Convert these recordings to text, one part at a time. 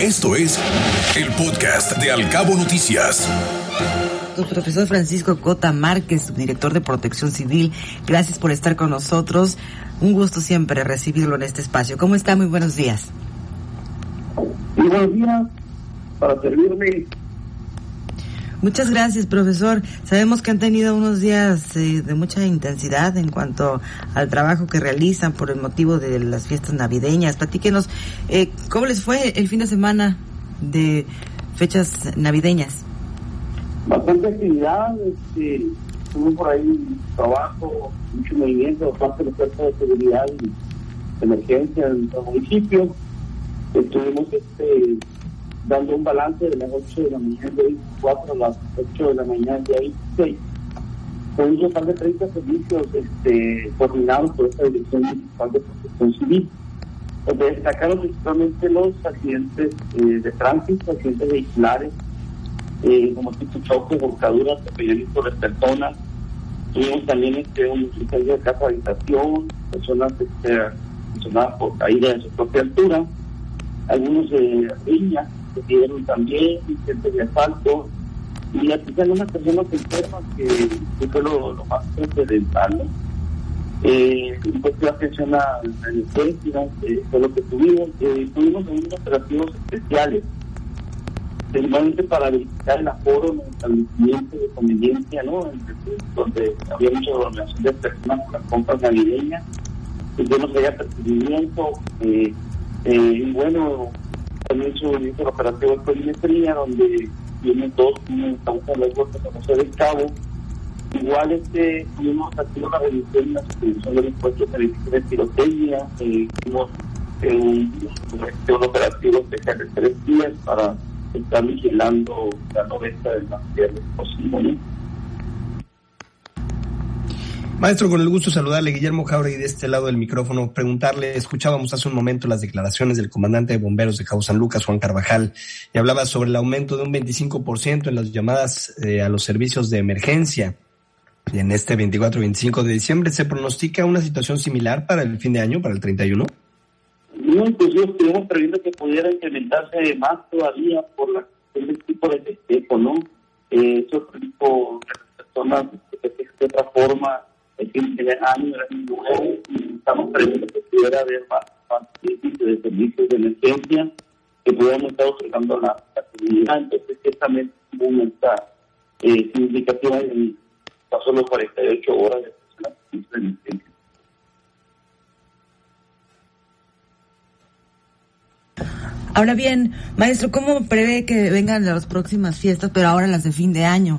Esto es el podcast de Alcabo Noticias. Profesor Francisco Cota Márquez, director de Protección Civil, gracias por estar con nosotros. Un gusto siempre recibirlo en este espacio. ¿Cómo está? Muy buenos días. Muy buenos días. Para servirme Muchas gracias, profesor. Sabemos que han tenido unos días eh, de mucha intensidad en cuanto al trabajo que realizan por el motivo de las fiestas navideñas. Platíquenos, eh, ¿cómo les fue el fin de semana de fechas navideñas? Bastante actividad, este, por ahí trabajo, mucho movimiento, bastante de de seguridad y emergencia en el municipio. Estuvimos este, dando un balance de las 8 de la mañana de 24 a las 8 de la mañana de 26. Con un total de 30 servicios este, coordinados por esta Dirección Municipal de Protección Civil. Donde destacaron principalmente los accidentes eh, de tránsito, accidentes vehiculares, eh, como tipo choque, volcaduras, atropellamiento de personas. Tuvimos también este, un incendio de casa habitación, personas este, por caída de su propia altura, algunos de riñas se dieron también, intentos de y aquí hay unas personas enfermas que, que fue lo, lo más trascendental. Eh, pues la atención a la delincuencia, eh, fue lo que tuvimos, eh, tuvimos algunos operativos especiales, principalmente para verificar el aforo en el establecimiento de conveniencia, ¿no? donde había mucha aglomeración de personas con las compras navideñas, y que no haya percibimiento, eh, eh, bueno, también su el operativo de perimetría, donde tiene dos, estamos en la que José del Cabo. Igual este, tuvimos aquí una revisión en la suspensión del impuesto de de pirotecnia, eh, tuvimos eh, un, un, operativo especial de tres días para estar vigilando la noventa del material posible. Maestro, con el gusto saludarle, Guillermo Jauregui, de este lado del micrófono, preguntarle, escuchábamos hace un momento las declaraciones del comandante de bomberos de Cabo San Lucas, Juan Carvajal, y hablaba sobre el aumento de un 25% en las llamadas eh, a los servicios de emergencia. Y en este 24-25 de diciembre, ¿se pronostica una situación similar para el fin de año, para el 31? No, inclusive estuvimos previendo que pudiera incrementarse más todavía por la, el tipo de ¿no? Eh, eso de personas de otra forma el fin de año nuevo y estamos previendo que pudiera haber más, de servicios de emergencia que pudiéramos estar otorgando la, la comunidad. Entonces, ciertamente hubo una eh, significativa en pasó los 48 horas de servicios de emergencia. Ahora bien, maestro, ¿cómo prevé que vengan las próximas fiestas, pero ahora las de fin de año?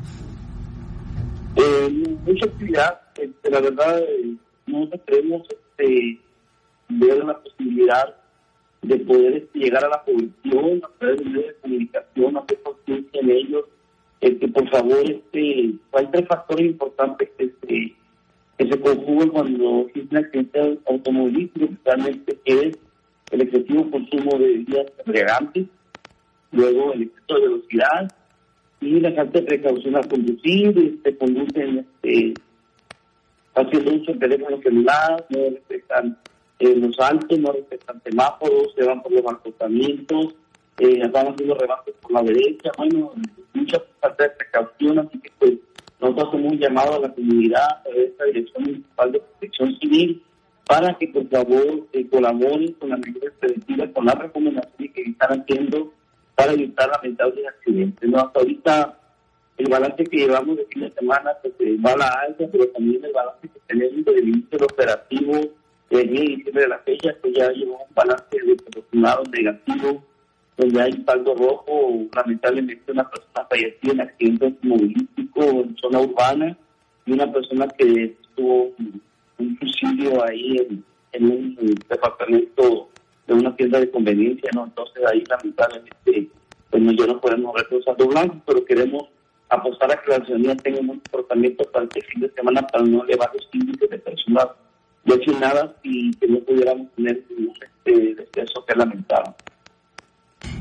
Eh, mucha actividad, este, la verdad, eh, no creemos este, ver la posibilidad de poder este, llegar a la población, a través de medios de comunicación, hacer conciencia en ellos, que por favor, este, hay tres factores importantes que, este, que se conjugan cuando existe un accidente automovilístico, realmente es el excesivo consumo de bebidas embriagantes, luego el exceso de velocidad y la falta de precaución al conducir, este, conducen este, haciendo uso del teléfono celular, no respetan eh, los altos, no respetan semáforos, se van por los acostamientos, eh, van haciendo rebases por la derecha, bueno, mucha falta de precaución, así que pues nosotros hacemos un llamado a la comunidad, a esta Dirección Municipal de Protección Civil, para que por favor eh, colaboren con las medidas preventivas, con las recomendaciones que están haciendo para evitar lamentables accidentes. ¿no? Hasta ahorita el balance que llevamos de fin de semana pues, va a la alta, pero también el balance que tenemos del inicio del operativo del día de diciembre de la fecha, pues ya llevamos un balance de aproximado negativo, donde hay saldo rojo, lamentablemente una persona fallecida en accidente automovilístico en zona urbana y una persona que tuvo un suicidio ahí en, un departamento de una tienda de conveniencia, ¿no? Entonces ahí lamentablemente pues ya no podemos ver los saldos blancos, pero queremos apostar a que la ciudadanía tenga un comportamiento para este fin de semana para no elevar los índices de personas lesionadas y que no pudiéramos tener un este, descenso que lamentable.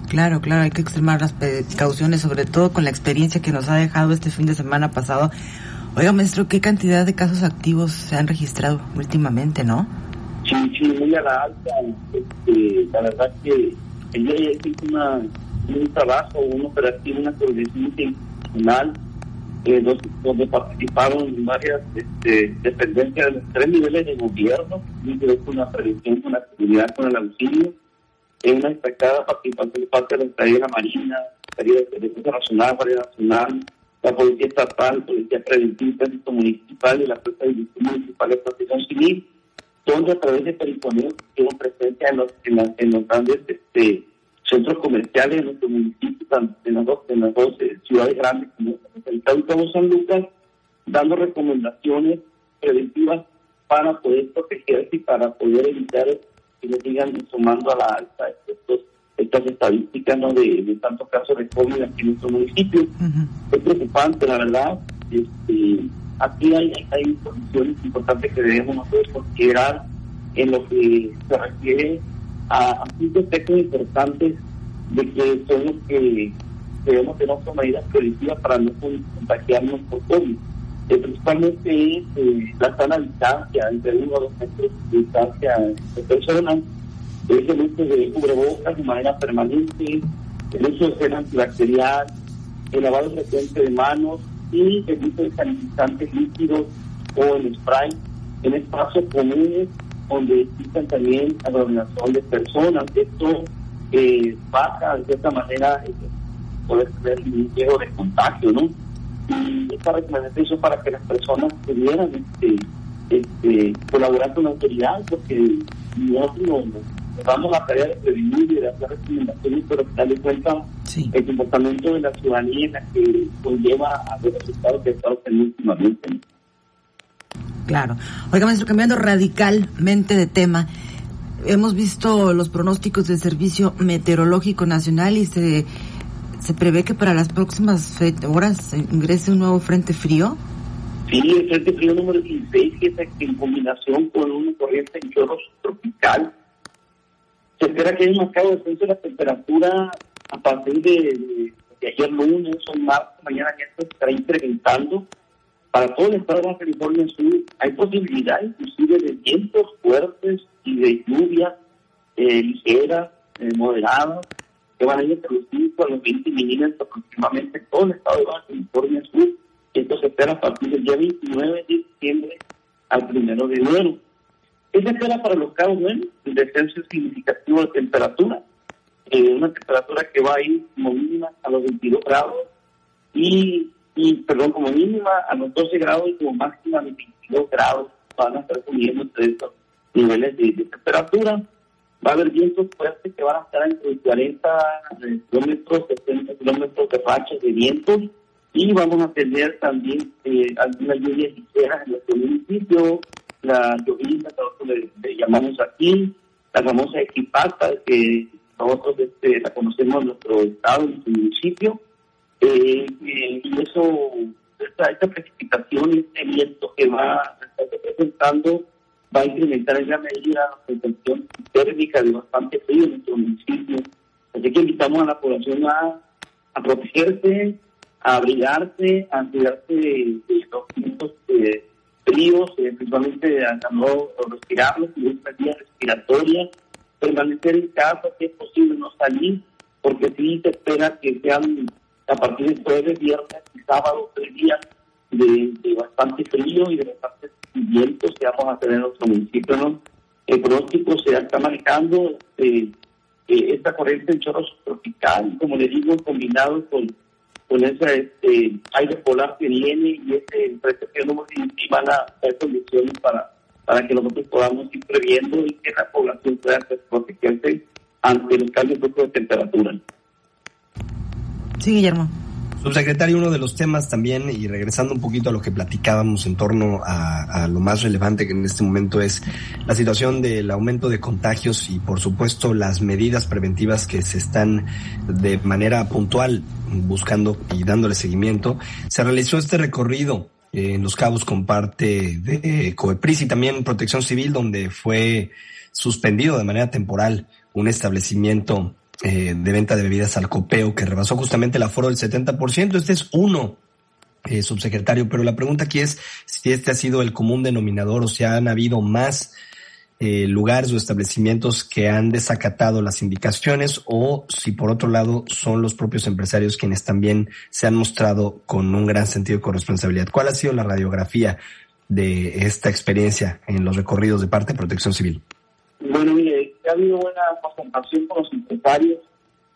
Claro, claro, hay que extremar las precauciones, sobre todo con la experiencia que nos ha dejado este fin de semana pasado. Oiga, maestro, ¿qué cantidad de casos activos se han registrado últimamente, no? Sí, sí, muy a la alta. Este, la verdad que El día de ayer hizo una, un trabajo, un operativo, una coordinación eh, donde participaron varias este, dependencias de los tres niveles de gobierno, con la prevención, con la seguridad, con el auxilio, en una destacada participación de parte de la Secretaría de la Marina, Secretaría de Defensa Nacional, Guardia Nacional, la Policía Estatal, Policía Preventiva, Ejército Municipal y la Fuerza de División Municipal de Protección Civil, donde a través de perifoneos tuvieron presencia en los, en, en los grandes este, centros comerciales en nuestro municipio, en las dos, en las dos eh, ciudades grandes, como el Estado de San Lucas, dando recomendaciones preventivas para poder protegerse y para poder evitar que nos sigan sumando a la alta estos, estas estadísticas ¿no? de, tantos casos de COVID aquí en nuestro municipio. Es preocupante, la verdad. Este, aquí hay, hay condiciones importantes que debemos nosotros considerar en lo que se refiere a, cinco aspectos importantes de que son los que debemos tener medidas preventivas para no contagiarnos por COVID. Eh, principalmente es eh, la sana distancia, entre uno o dos metros de distancia de personas, es el uso de cubrebocas de manera permanente, el uso de gel antibacterial, el lavado frecuente de manos y el uso de sanitizantes líquidos o en spray en espacios comunes donde existan también aglomeración de personas. Esto eh, baja de cierta manera el poder tener un riesgo de contagio, ¿no? Y esta recomendación para que las personas pudieran este, este, colaborar con la autoridad, porque nosotros nos damos la tarea de prevenir y de hacer recomendaciones, pero que darle cuenta el comportamiento de la ciudadanía en la que conlleva a los resultados que estado teniendo últimamente. Claro. Oiga, maestro, cambiando radicalmente de tema, hemos visto los pronósticos del Servicio Meteorológico Nacional y se, se prevé que para las próximas horas ingrese un nuevo frente frío. Sí, el frente frío número 16, que es en combinación con una corriente en chorro tropical. Se espera que haya marcado descenso de la temperatura a partir de, ayer lunes o martes, mañana ya se estará incrementando para todo el estado de California Sur hay posibilidad inclusive de vientos fuertes y de lluvia eh, ligera, eh, moderada, que van a ir entre los 5 a los 20 milímetros aproximadamente en todo el estado de Baja California Sur. Esto se espera a partir del día 29 de diciembre al 1 de enero. Esa espera para los cabos bueno, el descenso significativo de temperatura, eh, una temperatura que va a ir como mínima a los 22 grados y y perdón, como mínima a los 12 grados y como máxima a los 22 grados van a estar subiendo entre estos niveles de, temperatura. Va a haber vientos fuertes que van a estar entre 40 kilómetros, 70 kilómetros de rachas de vientos y vamos a tener también eh, algunas lluvias ligeras en nuestro municipio, la lluvia que le, le, llamamos aquí, la famosa equipasta que nosotros este, la conocemos en nuestro estado, en nuestro municipio, eh, y eso, esta, esta precipitación, este viento que va presentando, va a incrementar en gran medida la sensación térmica de bastante frío en nuestro municipio. Así que invitamos a la población a, a protegerse, a abrigarse, a cuidarse de, los vientos eh, fríos, eh, principalmente a, no respirarlos, y esta vía respiratoria, permanecer en casa si es posible, no salir, porque sí se espera que sean a partir de jueves, viernes y sábado, tres días de, bastante frío y de bastantes vientos que vamos a tener en nuestro municipio. ¿no? El pronóstico se está manejando eh, eh, esta corriente de chorro tropical, como le digo, combinado con, con ese este, aire polar que viene y este que no van a hacer condiciones para, para que nosotros podamos ir previendo y que la población pueda protegerse ante los cambios de temperatura. Sí, Guillermo. Subsecretario, uno de los temas también, y regresando un poquito a lo que platicábamos en torno a, lo más relevante que en este momento es la situación del aumento de contagios y por supuesto las medidas preventivas que se están de manera puntual buscando y dándole seguimiento, se realizó este recorrido en Los Cabos con parte de COEPRIS y también Protección Civil, donde fue suspendido de manera temporal un establecimiento eh, de venta de bebidas al copeo que rebasó justamente el aforo del 70%. Este es uno, eh, subsecretario, pero la pregunta aquí es si este ha sido el común denominador o si han habido más eh, lugares o establecimientos que han desacatado las indicaciones o si por otro lado son los propios empresarios quienes también se han mostrado con un gran sentido de corresponsabilidad. ¿Cuál ha sido la radiografía de esta experiencia en los recorridos de parte de Protección Civil? Bueno, habido buena concentración con los empresarios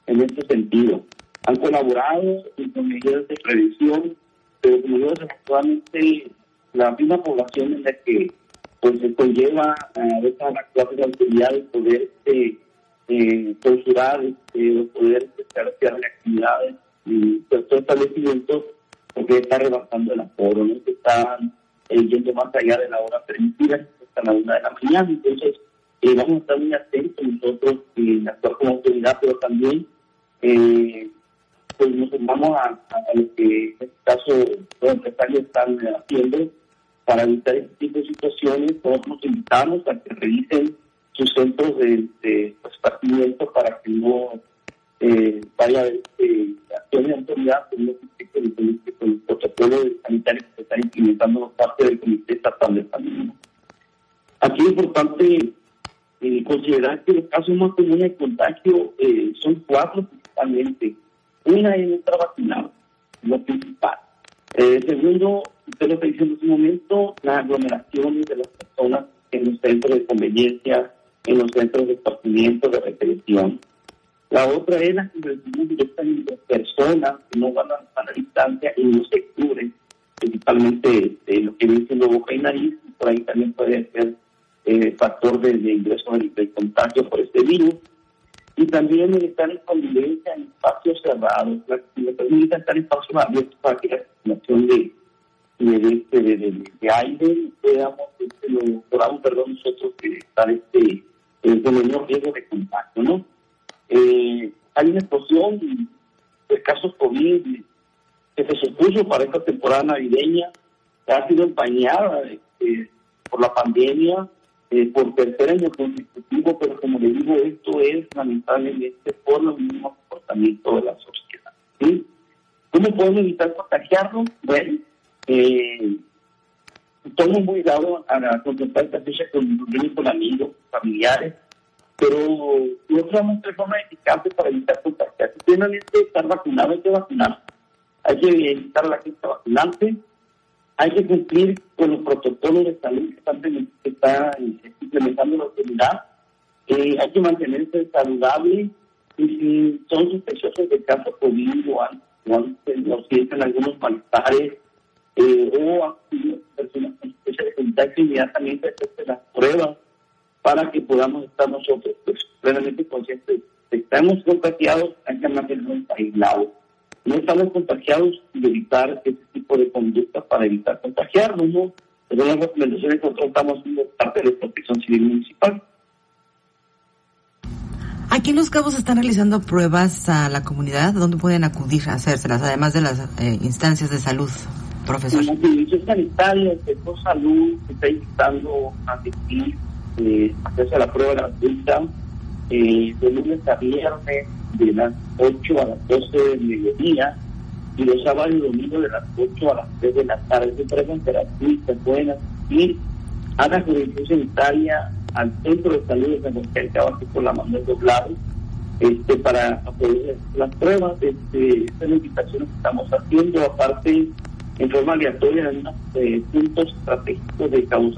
en este sentido. Han colaborado con medidas de prevención, pero como digo, actualmente la misma población en la que pues conlleva a veces actuar de la autoridad de poder eh, censurar este, o poder hacer actividades y ciertos establecimientos porque está rebasando el aforo, ¿no? que están eh, yendo más allá de la hora permitida, hasta la una de la mañana. Entonces, eh, vamos a estar muy atentos nosotros en actuar como autoridad, pero también eh, pues nos sumamos a, lo que en este caso los empresarios están haciendo para evitar este tipo de situaciones. Todos nos invitamos a que revisen sus centros de, de esparcimiento para que no eh, vaya a haber eh, acciones de autoridad con los con el protocolo sanitario que se está implementando por parte del Comité Estatal de Salud. Aquí es importante eh, considerar que los casos más comunes de contagio eh, son cuatro principalmente. Una es estar vacunado, lo principal. Eh, segundo, usted lo está diciendo en su momento, las aglomeraciones de las personas en los centros de conveniencia, en los centros de esparcimiento, de recreación. La otra es la conversación directamente de personas que no van a, la distancia y no se cubren, principalmente de lo que viene siendo boca y nariz, por ahí también puede ser eh, factor de, ingreso del, contagio por este virus. Y también estar en convivencia en espacios cerrados, la permite estar en espacios abiertos para que la circulación de, de, de, de, aire podamos, este, lo, podamos, perdón, nosotros estar este, eh, con menor riesgo de contagio, ¿no? Eh, hay una explosión de casos COVID que se supuso para esta temporada navideña, que ha sido empañada este, por la pandemia, eh, por tercer año consecutivo, pero como le digo, esto es lamentablemente por los mismos comportamientos de la sociedad. ¿Cómo podemos evitar contagiarnos? Bueno, eh, estamos muy dados a contemplar esta fecha con, con amigos, familiares, pero no somos tres formas eficaces para evitar contagiarse. Primero, estar vacunado, hay que vacunar. Hay que evitar la gente vacunante hay que cumplir con los protocolos de salud que está implementando la autoridad. Eh, hay que mantenerse saludable y si son sospechosos de caso COVID o, o sienten algunos malestares eh, o personas con sospecha de contacto, inmediatamente hacerse las pruebas para que podamos estar nosotros pues, plenamente conscientes estamos contagiados, hay que mantenernos aislados no estamos contagiados y evitar ese tipo de conducta para evitar contagiarnos, ¿no? Pero las recomendaciones que nosotros estamos haciendo parte de protección civil municipal. Aquí en Los Cabos están realizando pruebas a la comunidad. ¿Dónde pueden acudir a hacérselas, además de las eh, instancias de salud, profesor? En la institución sanitaria, el sector salud se está invitando a decir, eh, hacerse la prueba gratuita eh, de lunes a viernes de las 8 a las 12 del mediodía y los sábados y domingos de las 8 a las 3 de la tarde. Se pruebas gratuitas, pueden asistir a la jurisdicción sanitaria, al centro de salud de San José de por la Manuel Doblado, este, para poder las pruebas. Este, esta es la invitación que estamos haciendo, aparte en forma aleatoria en unos eh, puntos estratégicos de Cabo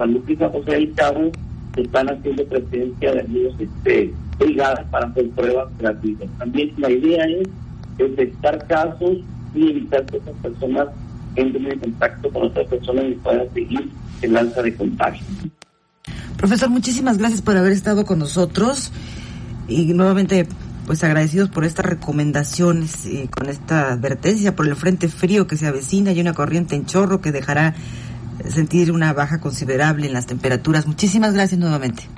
José del Cabo están haciendo presencia de amigos este, brigadas para hacer pruebas gratuitas. También la idea es detectar casos y evitar que esas personas entren en contacto con otras personas y puedan seguir el alza de contagio. Profesor, muchísimas gracias por haber estado con nosotros y nuevamente pues agradecidos por estas recomendaciones y con esta advertencia por el frente frío que se avecina y una corriente en chorro que dejará sentir una baja considerable en las temperaturas. Muchísimas gracias nuevamente.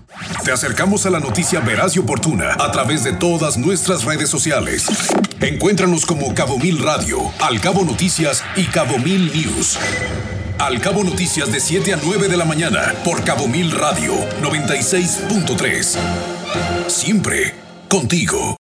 Te acercamos a la noticia veraz y oportuna a través de todas nuestras redes sociales. Encuéntranos como Cabo Mil Radio, Al Cabo Noticias y Cabo Mil News. Al Cabo Noticias de 7 a 9 de la mañana por Cabo Mil Radio 96.3. Siempre contigo.